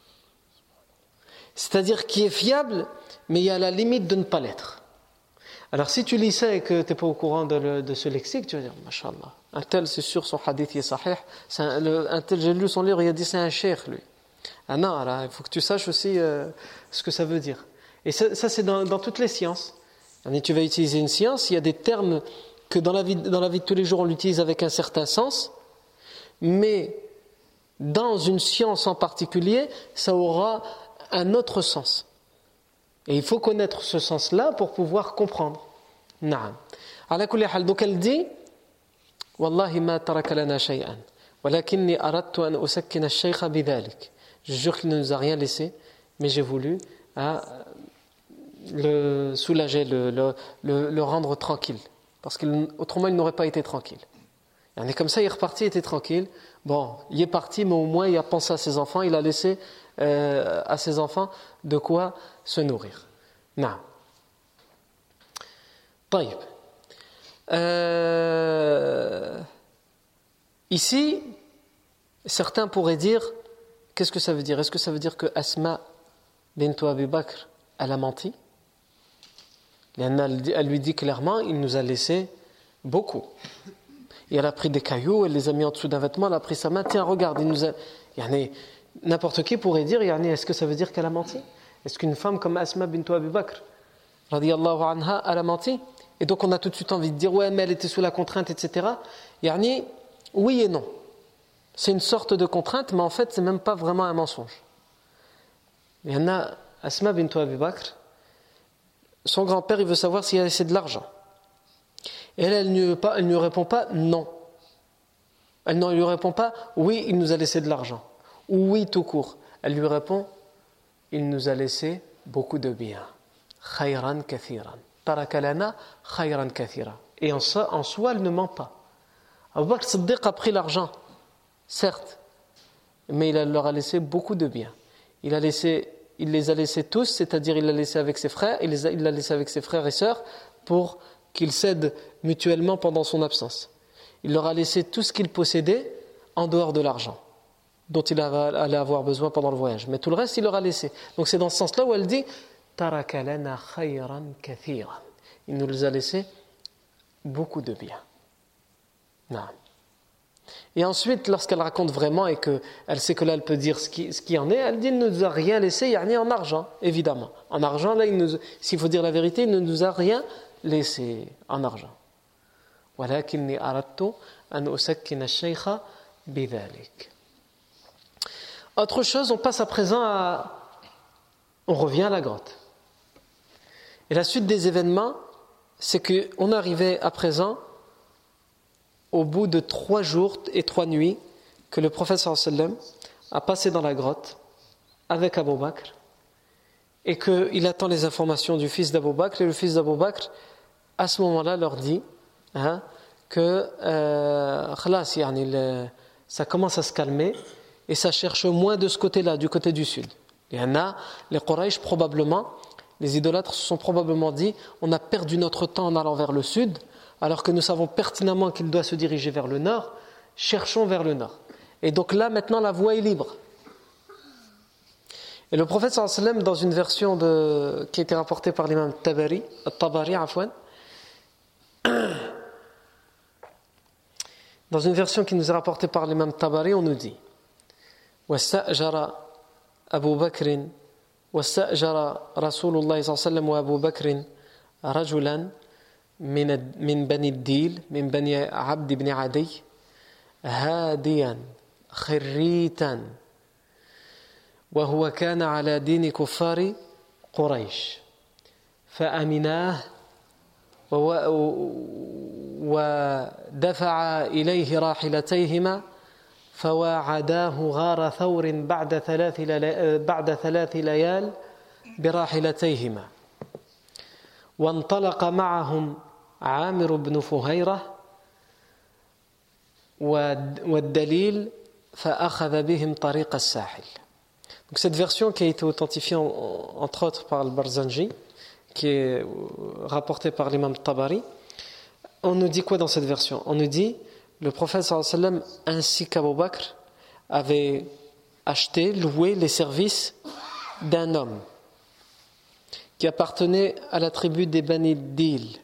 C'est-à-dire qui est fiable, mais il y a la limite de ne pas l'être. Alors si tu lis ça et que tu n'es pas au courant de, ce lexique, tu vas dire, Mashallah, un tel c'est sûr son hadith est sahih, un, tel j'ai lu son livre, il a dit c'est un cheikh lui. Ah non, alors, il faut que tu saches aussi euh, ce que ça veut dire. Et ça, c'est dans, toutes les sciences. Et tu vas utiliser une science, il y a des termes que dans la vie, dans la vie de tous les jours on l'utilise avec un certain sens, mais dans une science en particulier, ça aura un autre sens. Et il faut connaître ce sens-là pour pouvoir comprendre. Naam. Donc elle dit Wallahi ma taraka lana shay'an. Walakinni aradtu an usakkina. Je jure qu'il ne nous a rien laissé, mais j'ai voulu euh, le soulager, le, rendre tranquille. Parce qu'autrement, il, n'aurait pas été tranquille. Et comme ça, il est reparti, il était tranquille. Bon, il est parti, mais au moins, il a pensé à ses enfants, il a laissé euh, à ses enfants de quoi se nourrir. Non. Euh, ici, certains pourraient dire qu'est-ce que ça veut dire? Est-ce que ça veut dire que Asma bint Abi Bakr, elle a menti? Elle lui dit clairement il nous a laissé beaucoup. Et elle a pris des cailloux, elle les a mis en dessous d'un vêtement, elle a pris sa main, tiens, regarde, il nous a. N'importe qui pourrait dire, est-ce que ça veut dire qu'elle a menti? Est-ce qu'une femme comme Asma bint Abi Bakr, anha, elle a menti Et donc on a tout de suite envie de dire, ouais, mais elle était sous la contrainte, etc. Yani, oui et non. C'est une sorte de contrainte, mais en fait, c'est même pas vraiment un mensonge. Il y en a, Asma bint Abi Bakr, son grand-père, il veut savoir s'il a laissé de l'argent. Et elle, elle ne, pas, elle répond pas non. Elle ne lui répond pas oui, il nous a laissé de l'argent. Ou oui, tout court. Elle lui répond il nous a laissé beaucoup de biens. Khayran kathiran. Tarakalana khayran kathira. Et en soi, en soi, elle ne ment pas. Abu Bakr Siddiq a pris l'argent, certes, mais il leur a laissé beaucoup de biens. Il, a laissé, il les a laissés tous, c'est-à-dire il l'a laissé avec ses frères, il l'a laissé avec ses frères et sœurs pour qu'ils cèdent mutuellement pendant son absence. Il leur a laissé tout ce qu'il possédait en dehors de l'argent dont il allait avoir besoin pendant le voyage. Mais tout le reste, il leur a laissé. Donc c'est dans ce sens-là où elle dit Il nous a laissé beaucoup de bien. Non. Et ensuite, lorsqu'elle raconte vraiment et qu'elle sait que là, elle peut dire ce qui, en est, elle dit il ne nous a rien laissé, il n'y a rien en argent, évidemment. En argent, là, s'il faut dire la vérité, il ne nous a rien laissé en argent. Autre chose, on passe à présent à. On revient à la grotte. Et la suite des événements, c'est qu'on arrivait à présent au bout de trois jours et trois nuits que le prophète sallam a passé dans la grotte avec Abu Bakr et qu'il attend les informations du fils d'Abu Bakr et le fils d'Abu Bakr à ce moment-là leur dit hein, que euh, ça commence à se calmer et ça cherche moins de ce côté-là, du côté du sud. Il y en a, les Quraysh probablement, les idolâtres se sont probablement dit on a perdu notre temps en allant vers le sud, alors que nous savons pertinemment qu'il doit se diriger vers le nord, cherchons vers le nord. Et donc là, maintenant, la voie est libre. Et le prophète sallam, dans une version qui a été rapportée par l'imam Tabari, Tabari, Afwan, dans une version qui nous est rapportée par l'imam Tabari, on nous dit واستأجر أبو بكر واستأجر رسول الله صلى الله عليه وسلم وأبو بكر رجلا من من بني الديل من بني عبد بن عدي هاديا خريتا. وهو كان على دين كفار قريش. فأمناه ودفع إليه راحلتيهما فواعداه غار ثور بعد ثلاث بعد ثلاث ليال براحلتيهما وانطلق معهم عامر بن فهيرة والدليل فأخذ بهم طريق الساحل Donc cette version qui a été authentifiée entre autres par le Barzanji, qui est rapportée par l'imam Tabari, on nous dit quoi dans cette version On nous dit le prophète sallam ainsi qu'Abu Bakr avaient acheté, loué les services d'un homme qui appartenait à la tribu des Bani Dil.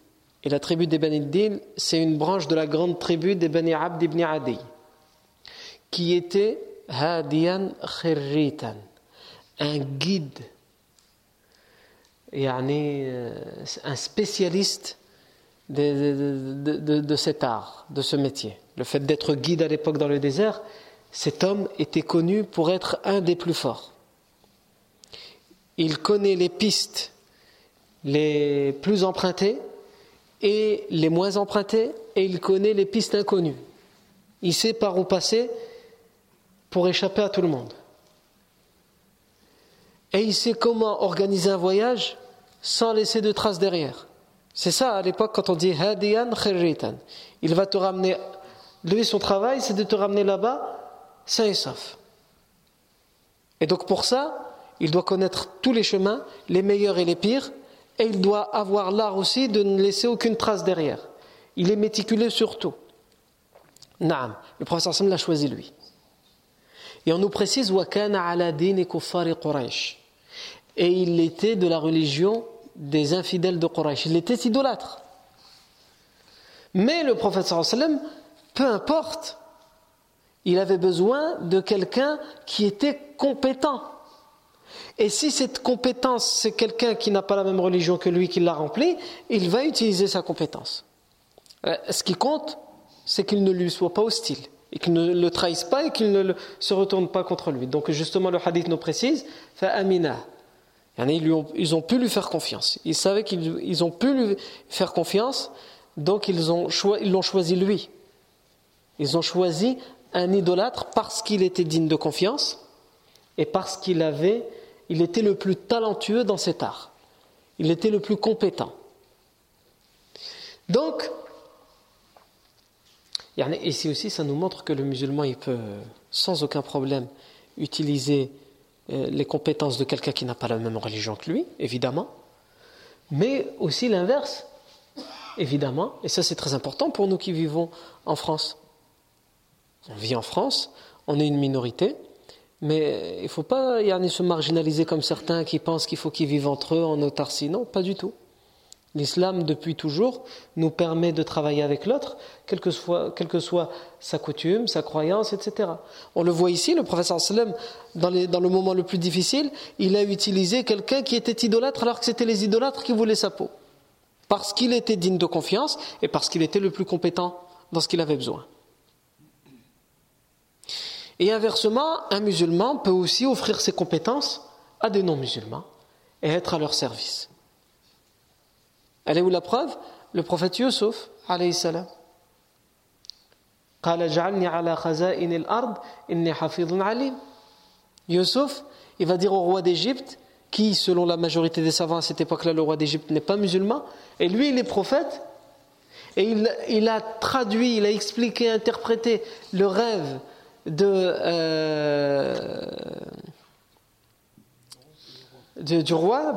Et la tribu des Bani Dil, c'est une branche de la grande tribu des Bani Abd ibn Adi, qui était Hadiyan Khirritan, un guide, euh, un spécialiste de, cet art, de ce métier. Le fait d'être guide à l'époque dans le désert, cet homme était connu pour être un des plus forts. Il connaît les pistes les plus empruntées et les moins empruntées, et il connaît les pistes inconnues. Il sait par où passer pour échapper à tout le monde. Et il sait comment organiser un voyage sans laisser de traces derrière. C'est ça à l'époque quand on dit hadiyan khirritan. Il va te ramener, lui son travail c'est de te ramener là-bas sain et sauf. Et donc pour ça, il doit connaître tous les chemins, les meilleurs et les pires, et il doit avoir l'art aussi de ne laisser aucune trace derrière. Il est méticuleux sur tout. Naam, le professeur Sam l'a choisi lui. Et on nous précise. Et il était de la religion des infidèles de Quraysh. Il était idolâtre. Mais le prophète sallam, peu importe, il avait besoin de quelqu'un qui était compétent. Et si cette compétence, c'est quelqu'un qui n'a pas la même religion que lui qui l'a remplie, il va utiliser sa compétence. Euh, ce qui compte, c'est qu'il ne lui soit pas hostile, et qu'il ne le trahisse pas et qu'il ne se retourne pas contre lui. Donc justement, le hadith nous précise, amina. Ils, ont, pu lui faire confiance. Ils savaient qu'ils ont pu lui faire confiance, donc ils l'ont choisi lui. Ils ont choisi un idolâtre parce qu'il était digne de confiance et parce qu'il avait, il était le plus talentueux dans cet art. Il était le plus compétent. Donc, ici aussi, ça nous montre que le musulman, il peut sans aucun problème utiliser euh, les compétences de quelqu'un qui n'a pas la même religion que lui, évidemment, mais aussi l'inverse, évidemment, et ça c'est très important pour nous qui vivons en France. On vit en France, on est une minorité, mais il ne faut pas y aller se marginaliser comme certains qui pensent qu'il faut qu'ils vivent entre eux en autarcie. Non, pas du tout. L'islam, depuis toujours, nous permet de travailler avec l'autre, quelle que, soit, sa coutume, sa croyance, etc. On le voit ici, le professeur dans, dans le moment le plus difficile, il a utilisé quelqu'un qui était idolâtre alors que c'était les idolâtres qui voulaient sa peau. Parce qu'il était digne de confiance et parce qu'il était le plus compétent dans ce qu'il avait besoin. Et inversement, un musulman peut aussi offrir ses compétences à des non-musulmans et être à leur service. Elle est où la preuve? Le prophète Yusuf, alayhi salam. Yusuf, il va dire au roi d'Égypte, qui, selon la majorité des savants à cette époque-là, le roi d'Égypte n'est pas musulman, et lui, il est prophète, et il, il, a traduit, il a expliqué, interprété le rêve euh, de du roi,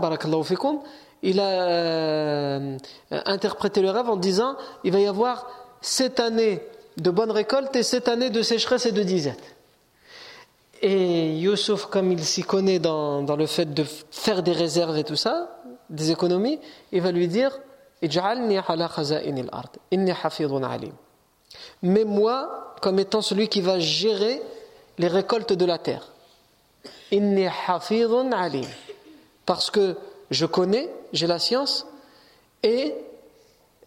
il a euh, interprété le rêve en disant il va y avoir sept années de bonne récolte et sept années de sécheresse et de disette. Et Yusuf, comme il s'y connaît dans, dans, le fait de faire des réserves et tout ça, des économies, il va lui dire Mais moi, comme étant celui qui va gérer les récoltes de la terre. Parce que je connais, j'ai la science et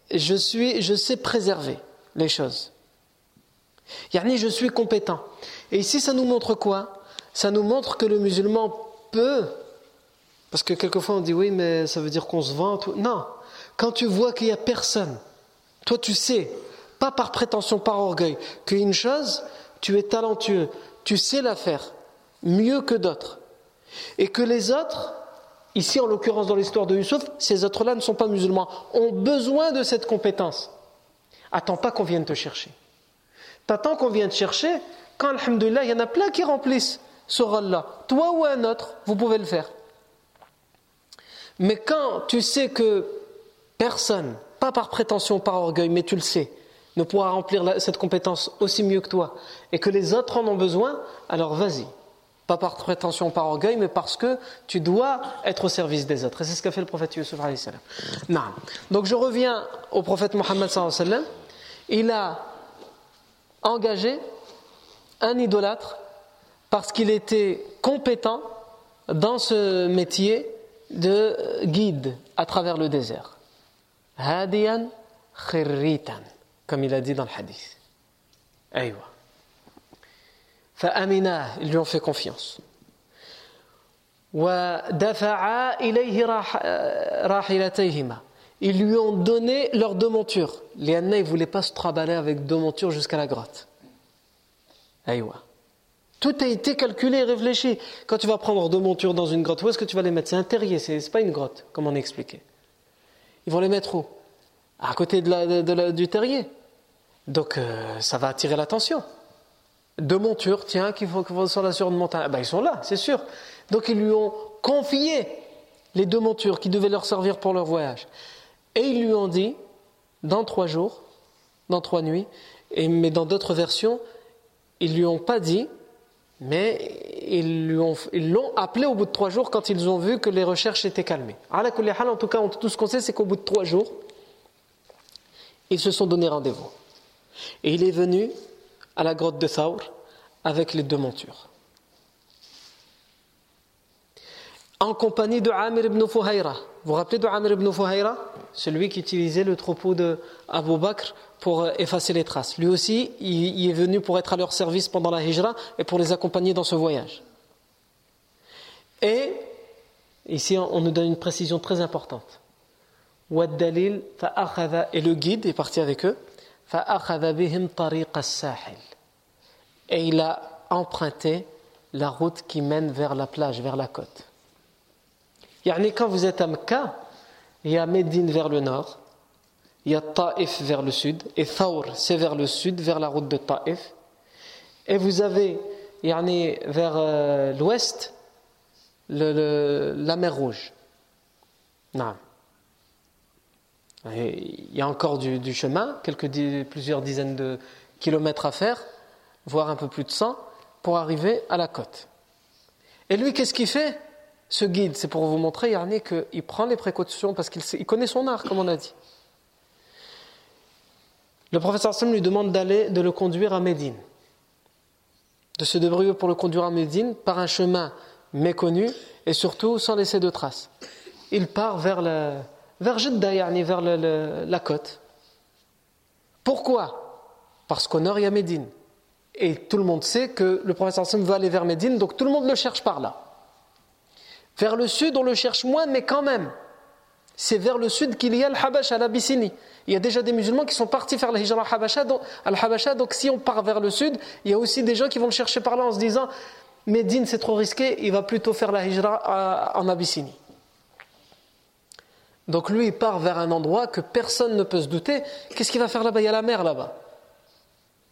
je, suis, je sais préserver les choses. Yani je suis compétent. Et ici, ça nous montre quoi? Ça nous montre que le musulman peut, parce que quelquefois on dit oui, mais ça veut dire qu'on se vante. Non, quand tu vois qu'il n'y a personne, toi tu sais, pas par prétention, par orgueil, qu'une chose, tu es talentueux, tu sais la faire mieux que d'autres, et que les autres, Ici, en l'occurrence, dans l'histoire de Yusuf, ces autres-là ne sont pas musulmans, ont besoin de cette compétence. Attends pas qu'on vienne te chercher. T'attends qu'on vienne te chercher quand, alhamdoulilah, il y en a plein qui remplissent ce rôle-là. Toi ou un autre, vous pouvez le faire. Mais quand tu sais que personne, pas par prétention, par orgueil, mais tu le sais, ne pourra remplir cette compétence aussi mieux que toi, et que les autres en ont besoin, alors vas-y, pas par prétention, par orgueil, mais parce que tu dois être au service des autres. Et c'est ce qu'a fait le prophète Yusuf. Non. Donc je reviens au prophète Mohammed. Il a engagé un idolâtre parce qu'il était compétent dans ce métier de guide à travers le désert. Hadiyan khirritan, comme il a dit dans le hadith. Aïwa. فأمنا ils lui ont fait confiance ودفعا إليه راحلتيهما ils lui ont donné leurs deux montures Léana ne voulait pas se traballer avec deux montures jusqu'à la grotte Aïwa. Tout a été calculé et réfléchi. Quand tu vas prendre deux montures dans une grotte, où est-ce que tu vas les mettre C'est un terrier, c'est n'est pas une grotte, comme on a expliqué. Ils vont les mettre où À côté de du terrier. donc euh, ça va attirer l'attention deux montures, tiens, qu'il faut, qu'on soit là sur une montagne. Ben, ils sont là, c'est sûr. Donc ils lui ont confié les deux montures qui devaient leur servir pour leur voyage. Et ils lui ont dit, dans trois jours, dans trois nuits, et, mais dans d'autres versions, ils lui ont pas dit, mais ils l'ont appelé au bout de trois jours quand ils ont vu que les recherches étaient calmées. En tout cas, tout ce qu'on sait, c'est qu'au bout de trois jours, ils se sont donné rendez-vous. Et il est venu à la grotte de Saour avec les deux montures. en compagnie de Amir ibn Fuhayra. Vous vous rappelez de Amir ibn Fuhayra Celui qui utilisait le troupeau de Bakr pour euh, effacer les traces. Lui aussi, il est venu pour être à leur service pendant la hijra et pour les accompagner dans ce voyage. Et ici, on nous donne une précision très importante. Et le guide est parti avec eux. Et il a emprunté la route qui mène vers la plage, vers la côte. Yani quand vous êtes à Mecca, il y a Médine vers le nord, il y a Taif vers le sud, et Thawr, c'est vers le sud, vers la route de Taif. Et vous avez yani, vers euh, l'ouest la mer Rouge. Non. Il y a encore du, chemin, quelques, plusieurs dizaines de kilomètres à faire, voire un peu plus de 100, pour arriver à la côte. Et lui, qu'est-ce qu'il fait Ce guide, c'est pour vous montrer, Yarni, qu'il prend les précautions parce qu'il connaît son art, comme on a dit. Le professeur Sam lui demande d'aller, de le conduire à Médine, de se débrouiller pour le conduire à Médine par un chemin méconnu et surtout sans laisser de traces. Il part vers, le, vers Jeddah, yani vers la côte. Pourquoi? Parce qu'au nord, il y a Médine. Et tout le monde sait que le professeur Sam veut aller vers Médine, donc tout le monde le cherche par là. Vers le sud, on le cherche moins, mais quand même, c'est vers le sud qu'il y a le à l'Abyssinie. Il y a déjà des musulmans qui sont partis faire la hijra al-Habasha, donc si on part vers le sud, il y a aussi des gens qui vont le chercher par là en se disant Médine c'est trop risqué, il va plutôt faire la hijra en Abyssinie. Donc lui il part vers un endroit que personne ne peut se douter. Qu'est-ce qu'il va faire là-bas? Il y a la mer là-bas.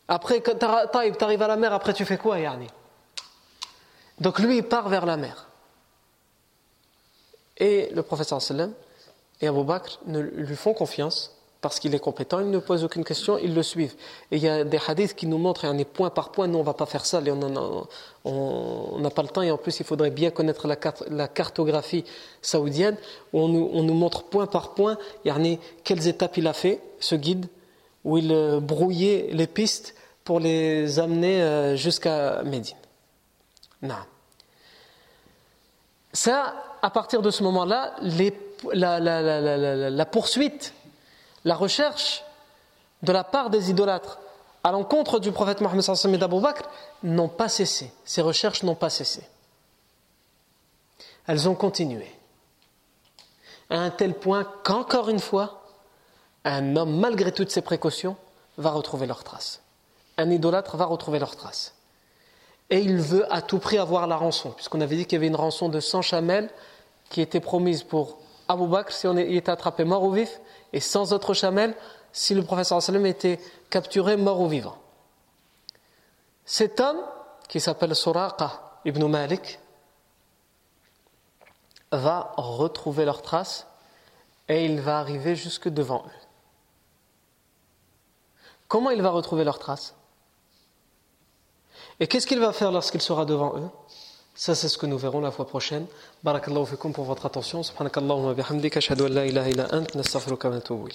Après, quand tu arrives à la mer, après tu fais quoi Yani Donc lui il part vers la mer. Et le professeur sallam et Abu Bakr lui font confiance parce qu'il est compétent, il ne pose aucune question, ils le suivent. Et il y a des hadiths qui nous montrent, un point par point, nous on ne va pas faire ça, on n'a pas le temps, et en plus il faudrait bien connaître la, cartographie saoudienne, où on nous, montre point par point quelles étapes il a fait, ce guide, où il euh, brouillait les pistes pour les amener euh, jusqu'à Médine. Non. Ça, à partir de ce moment-là, la poursuite la recherche de la part des idolâtres à l'encontre du prophète Mohammed et d'Abou Bakr n'ont pas cessé. Ces recherches n'ont pas cessé. Elles ont continué. À un tel point qu'encore une fois, un homme, malgré toutes ses précautions, va retrouver leurs traces. Un idolâtre va retrouver leurs traces. Et il veut à tout prix avoir la rançon, puisqu'on avait dit qu'il y avait une rançon de 100 chamelles qui était promise pour Abu Bakr si on était attrapé mort ou vif, et sans autre chamelle si le professeur sallam était capturé mort ou vivant. Cet homme, qui s'appelle Suraqa ibn Malik, va retrouver leurs traces et il va arriver jusque devant eux. Comment il va retrouver leurs traces? Et qu'est-ce qu'il va faire lorsqu'il sera devant eux? Ça, c'est ce que nous verrons la fois prochaine. Barakallahu fikum pour votre attention. Subhanakallahumma bihamdika. Ashhadu an la ilaha illa ant. Nastaghfiruka wa